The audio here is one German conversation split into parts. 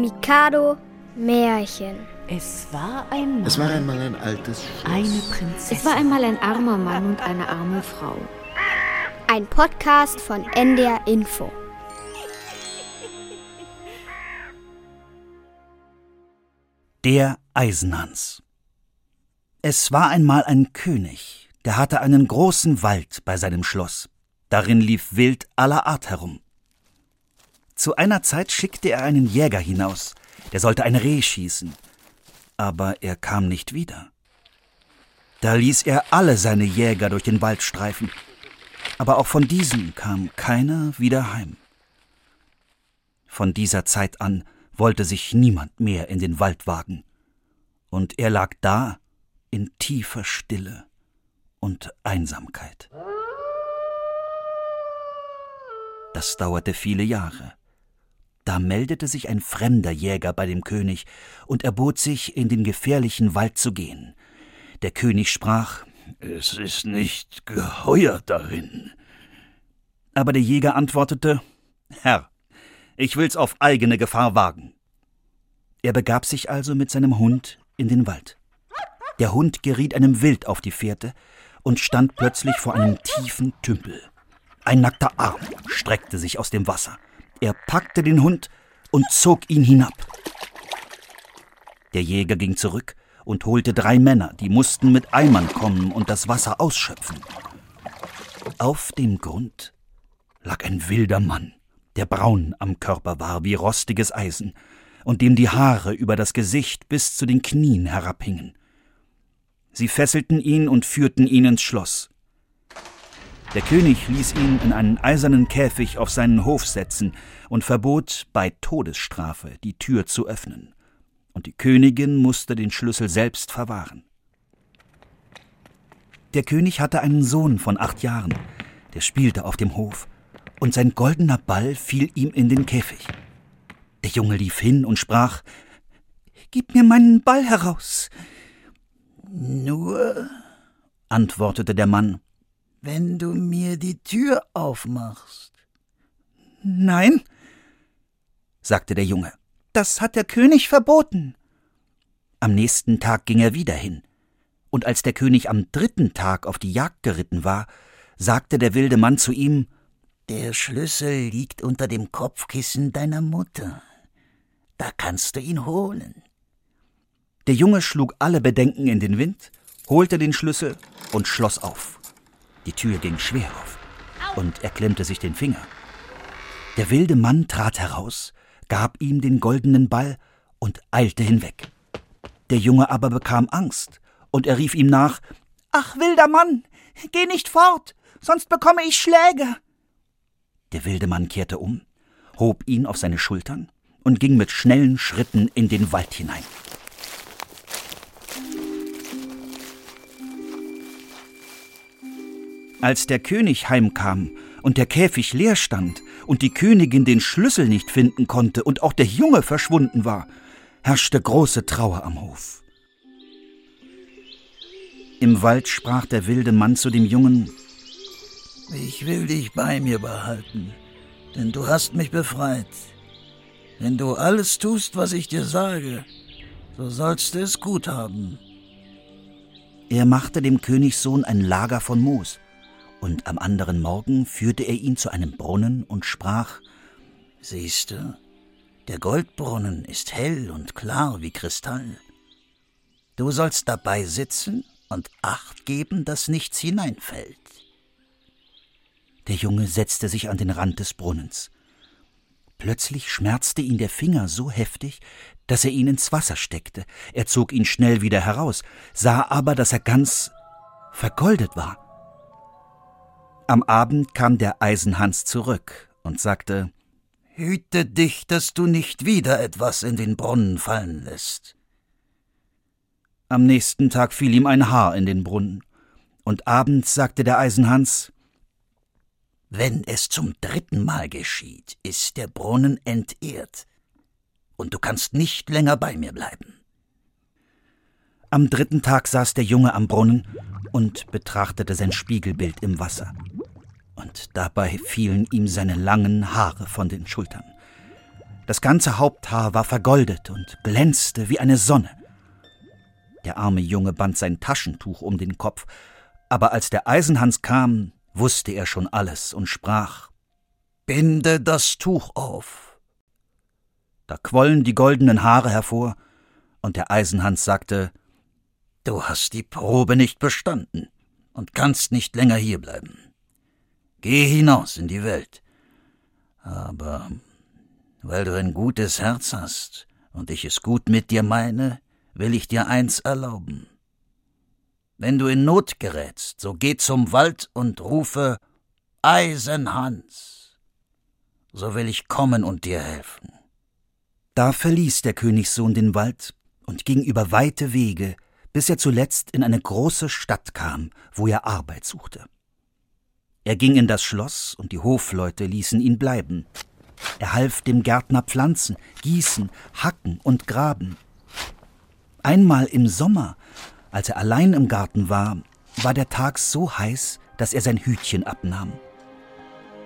Mikado Märchen. Es war einmal. Es war einmal ein altes Schloss. Eine Prinzessin. Es war einmal ein armer Mann und eine arme Frau. Ein Podcast von NDR Info. Der Eisenhans. Es war einmal ein König, der hatte einen großen Wald bei seinem Schloss. Darin lief Wild aller Art herum. Zu einer Zeit schickte er einen Jäger hinaus, der sollte ein Reh schießen, aber er kam nicht wieder. Da ließ er alle seine Jäger durch den Wald streifen, aber auch von diesen kam keiner wieder heim. Von dieser Zeit an wollte sich niemand mehr in den Wald wagen, und er lag da in tiefer Stille und Einsamkeit. Das dauerte viele Jahre. Da meldete sich ein fremder Jäger bei dem König und erbot sich, in den gefährlichen Wald zu gehen. Der König sprach Es ist nicht geheuer darin. Aber der Jäger antwortete Herr, ich will's auf eigene Gefahr wagen. Er begab sich also mit seinem Hund in den Wald. Der Hund geriet einem Wild auf die Fährte und stand plötzlich vor einem tiefen Tümpel. Ein nackter Arm streckte sich aus dem Wasser. Er packte den Hund und zog ihn hinab. Der Jäger ging zurück und holte drei Männer, die mussten mit Eimern kommen und das Wasser ausschöpfen. Auf dem Grund lag ein wilder Mann, der braun am Körper war wie rostiges Eisen und dem die Haare über das Gesicht bis zu den Knien herabhingen. Sie fesselten ihn und führten ihn ins Schloss. Der König ließ ihn in einen eisernen Käfig auf seinen Hof setzen und verbot, bei Todesstrafe die Tür zu öffnen. Und die Königin musste den Schlüssel selbst verwahren. Der König hatte einen Sohn von acht Jahren, der spielte auf dem Hof, und sein goldener Ball fiel ihm in den Käfig. Der Junge lief hin und sprach Gib mir meinen Ball heraus. Nur, antwortete der Mann, wenn du mir die Tür aufmachst. Nein, sagte der Junge, das hat der König verboten. Am nächsten Tag ging er wieder hin, und als der König am dritten Tag auf die Jagd geritten war, sagte der wilde Mann zu ihm Der Schlüssel liegt unter dem Kopfkissen deiner Mutter. Da kannst du ihn holen. Der Junge schlug alle Bedenken in den Wind, holte den Schlüssel und schloss auf. Die Tür ging schwer auf, und er klemmte sich den Finger. Der wilde Mann trat heraus, gab ihm den goldenen Ball und eilte hinweg. Der Junge aber bekam Angst, und er rief ihm nach Ach, wilder Mann, geh nicht fort, sonst bekomme ich Schläge. Der wilde Mann kehrte um, hob ihn auf seine Schultern und ging mit schnellen Schritten in den Wald hinein. Als der König heimkam und der Käfig leer stand und die Königin den Schlüssel nicht finden konnte und auch der Junge verschwunden war, herrschte große Trauer am Hof. Im Wald sprach der wilde Mann zu dem Jungen Ich will dich bei mir behalten, denn du hast mich befreit. Wenn du alles tust, was ich dir sage, so sollst du es gut haben. Er machte dem Königssohn ein Lager von Moos, und am anderen Morgen führte er ihn zu einem Brunnen und sprach Siehst du, der Goldbrunnen ist hell und klar wie Kristall. Du sollst dabei sitzen und Acht geben, dass nichts hineinfällt. Der Junge setzte sich an den Rand des Brunnens. Plötzlich schmerzte ihn der Finger so heftig, dass er ihn ins Wasser steckte. Er zog ihn schnell wieder heraus, sah aber, dass er ganz vergoldet war. Am Abend kam der Eisenhans zurück und sagte Hüte dich, dass du nicht wieder etwas in den Brunnen fallen lässt. Am nächsten Tag fiel ihm ein Haar in den Brunnen, und abends sagte der Eisenhans Wenn es zum dritten Mal geschieht, ist der Brunnen entehrt, und du kannst nicht länger bei mir bleiben. Am dritten Tag saß der Junge am Brunnen und betrachtete sein Spiegelbild im Wasser. Und dabei fielen ihm seine langen Haare von den Schultern. Das ganze Haupthaar war vergoldet und glänzte wie eine Sonne. Der arme Junge band sein Taschentuch um den Kopf, aber als der Eisenhans kam, wusste er schon alles und sprach Binde das Tuch auf. Da quollen die goldenen Haare hervor, und der Eisenhans sagte Du hast die Probe nicht bestanden und kannst nicht länger hierbleiben. Geh hinaus in die Welt. Aber weil du ein gutes Herz hast und ich es gut mit dir meine, will ich dir eins erlauben. Wenn du in Not gerätst, so geh zum Wald und rufe Eisenhans. So will ich kommen und dir helfen. Da verließ der Königssohn den Wald und ging über weite Wege, bis er zuletzt in eine große Stadt kam, wo er Arbeit suchte. Er ging in das Schloss, und die Hofleute ließen ihn bleiben. Er half dem Gärtner pflanzen, gießen, hacken und graben. Einmal im Sommer, als er allein im Garten war, war der Tag so heiß, dass er sein Hütchen abnahm.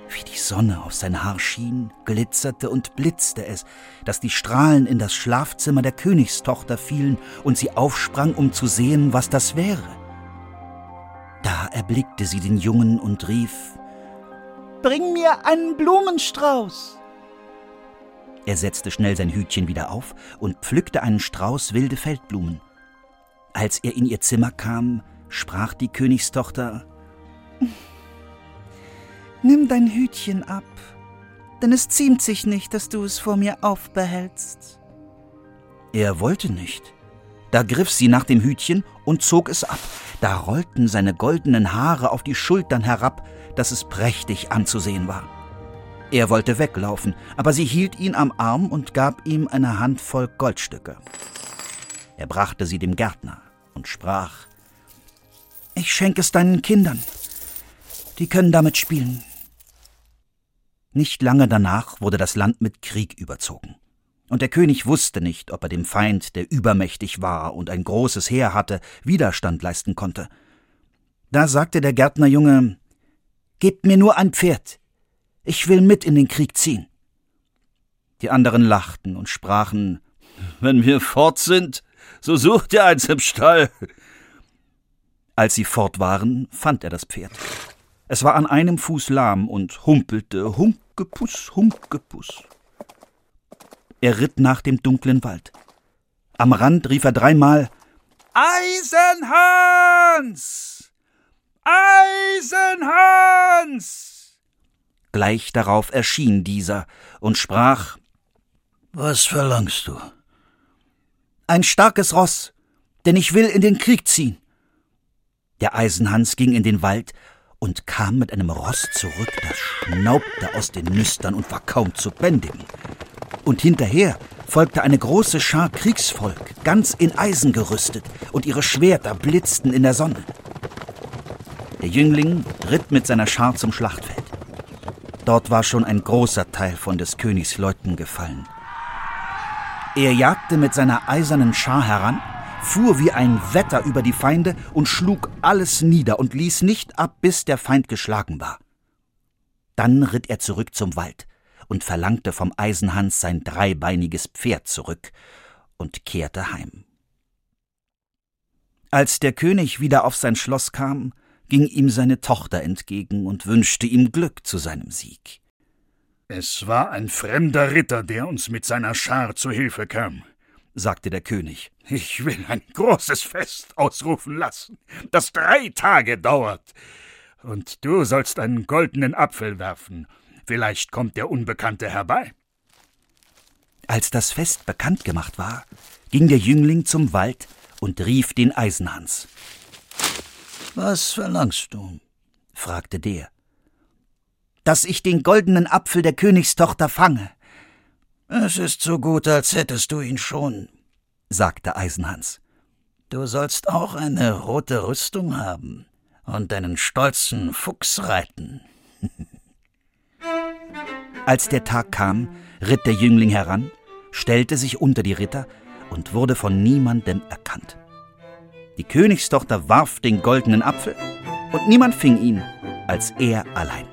Wie die Sonne auf sein Haar schien, glitzerte und blitzte es, dass die Strahlen in das Schlafzimmer der Königstochter fielen und sie aufsprang, um zu sehen, was das wäre. Da erblickte sie den Jungen und rief Bring mir einen Blumenstrauß. Er setzte schnell sein Hütchen wieder auf und pflückte einen Strauß wilde Feldblumen. Als er in ihr Zimmer kam, sprach die Königstochter Nimm dein Hütchen ab, denn es ziemt sich nicht, dass du es vor mir aufbehältst. Er wollte nicht. Da griff sie nach dem Hütchen und zog es ab. Da rollten seine goldenen Haare auf die Schultern herab, dass es prächtig anzusehen war. Er wollte weglaufen, aber sie hielt ihn am Arm und gab ihm eine Handvoll Goldstücke. Er brachte sie dem Gärtner und sprach Ich schenke es deinen Kindern. Die können damit spielen. Nicht lange danach wurde das Land mit Krieg überzogen. Und der König wusste nicht, ob er dem Feind, der übermächtig war und ein großes Heer hatte, Widerstand leisten konnte. Da sagte der Gärtnerjunge Gebt mir nur ein Pferd, ich will mit in den Krieg ziehen. Die anderen lachten und sprachen Wenn wir fort sind, so sucht ihr eins im Stall. Als sie fort waren, fand er das Pferd. Es war an einem Fuß lahm und humpelte Hunkepuss, Hunkepuss. Er ritt nach dem dunklen Wald. Am Rand rief er dreimal Eisenhans! Eisenhans! Gleich darauf erschien dieser und sprach Was verlangst du? Ein starkes Ross, denn ich will in den Krieg ziehen. Der Eisenhans ging in den Wald und kam mit einem Ross zurück, das schnaubte aus den Nüstern und war kaum zu bändigen. Und hinterher folgte eine große Schar Kriegsvolk, ganz in Eisen gerüstet, und ihre Schwerter blitzten in der Sonne. Der Jüngling ritt mit seiner Schar zum Schlachtfeld. Dort war schon ein großer Teil von des Königs Leuten gefallen. Er jagte mit seiner eisernen Schar heran fuhr wie ein Wetter über die Feinde und schlug alles nieder und ließ nicht ab, bis der Feind geschlagen war. Dann ritt er zurück zum Wald und verlangte vom Eisenhans sein dreibeiniges Pferd zurück und kehrte heim. Als der König wieder auf sein Schloss kam, ging ihm seine Tochter entgegen und wünschte ihm Glück zu seinem Sieg. Es war ein fremder Ritter, der uns mit seiner Schar zu Hilfe kam sagte der König. Ich will ein großes Fest ausrufen lassen, das drei Tage dauert. Und du sollst einen goldenen Apfel werfen. Vielleicht kommt der Unbekannte herbei. Als das Fest bekannt gemacht war, ging der Jüngling zum Wald und rief den Eisenhans. Was verlangst du? fragte der. Dass ich den goldenen Apfel der Königstochter fange, es ist so gut, als hättest du ihn schon, sagte Eisenhans. Du sollst auch eine rote Rüstung haben und deinen stolzen Fuchs reiten. Als der Tag kam, ritt der Jüngling heran, stellte sich unter die Ritter und wurde von niemandem erkannt. Die Königstochter warf den goldenen Apfel und niemand fing ihn als er allein.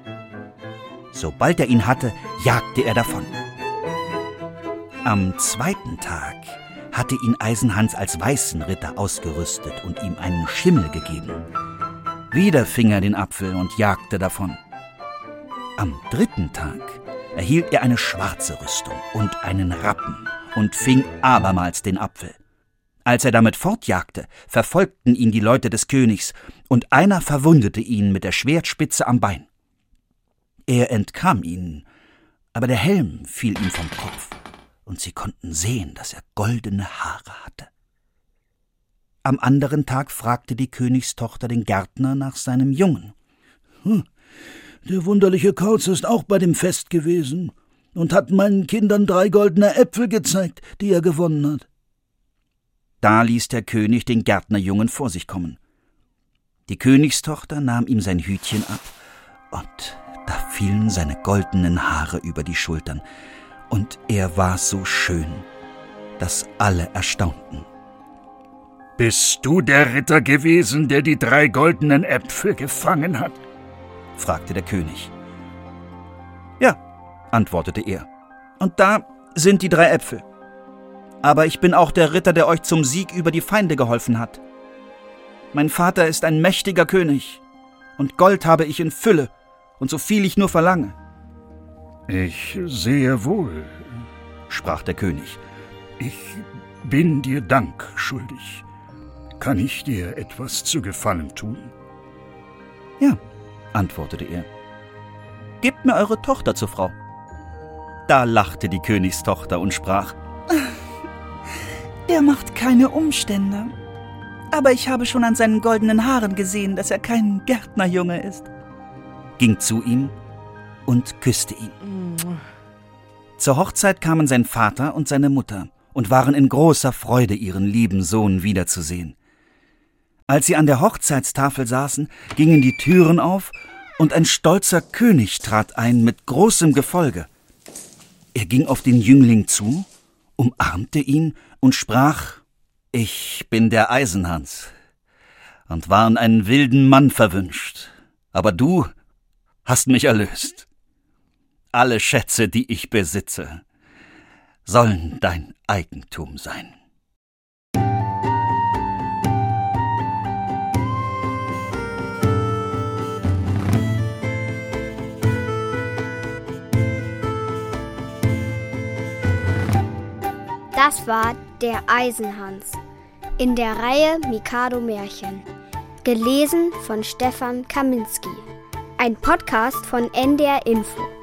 Sobald er ihn hatte, jagte er davon. Am zweiten Tag hatte ihn Eisenhans als weißen Ritter ausgerüstet und ihm einen Schimmel gegeben. Wieder fing er den Apfel und jagte davon. Am dritten Tag erhielt er eine schwarze Rüstung und einen Rappen und fing abermals den Apfel. Als er damit fortjagte, verfolgten ihn die Leute des Königs, und einer verwundete ihn mit der Schwertspitze am Bein. Er entkam ihnen, aber der Helm fiel ihm vom Kopf, und sie konnten sehen, dass er goldene Haare hatte. Am anderen Tag fragte die Königstochter den Gärtner nach seinem Jungen. Hm, der wunderliche Kauz ist auch bei dem Fest gewesen und hat meinen Kindern drei goldene Äpfel gezeigt, die er gewonnen hat. Da ließ der König den Gärtnerjungen vor sich kommen. Die Königstochter nahm ihm sein Hütchen ab, und da fielen seine goldenen Haare über die Schultern, und er war so schön, dass alle erstaunten. Bist du der Ritter gewesen, der die drei goldenen Äpfel gefangen hat? Fragte der König. Ja, antwortete er. Und da sind die drei Äpfel aber ich bin auch der Ritter, der euch zum Sieg über die Feinde geholfen hat. Mein Vater ist ein mächtiger König, und Gold habe ich in Fülle, und so viel ich nur verlange. Ich sehe wohl, sprach der König. Ich bin dir Dank schuldig. Kann ich dir etwas zu Gefallen tun? Ja, antwortete er. Gebt mir eure Tochter zur Frau. Da lachte die Königstochter und sprach er macht keine Umstände. Aber ich habe schon an seinen goldenen Haaren gesehen, dass er kein Gärtnerjunge ist. Ging zu ihm und küsste ihn. Zur Hochzeit kamen sein Vater und seine Mutter und waren in großer Freude, ihren lieben Sohn wiederzusehen. Als sie an der Hochzeitstafel saßen, gingen die Türen auf und ein stolzer König trat ein mit großem Gefolge. Er ging auf den Jüngling zu, umarmte ihn und sprach Ich bin der Eisenhans und war an einen wilden Mann verwünscht, aber du hast mich erlöst. Alle Schätze, die ich besitze, sollen dein Eigentum sein. Das war der Eisenhans in der Reihe Mikado Märchen. Gelesen von Stefan Kaminski. Ein Podcast von NDR Info.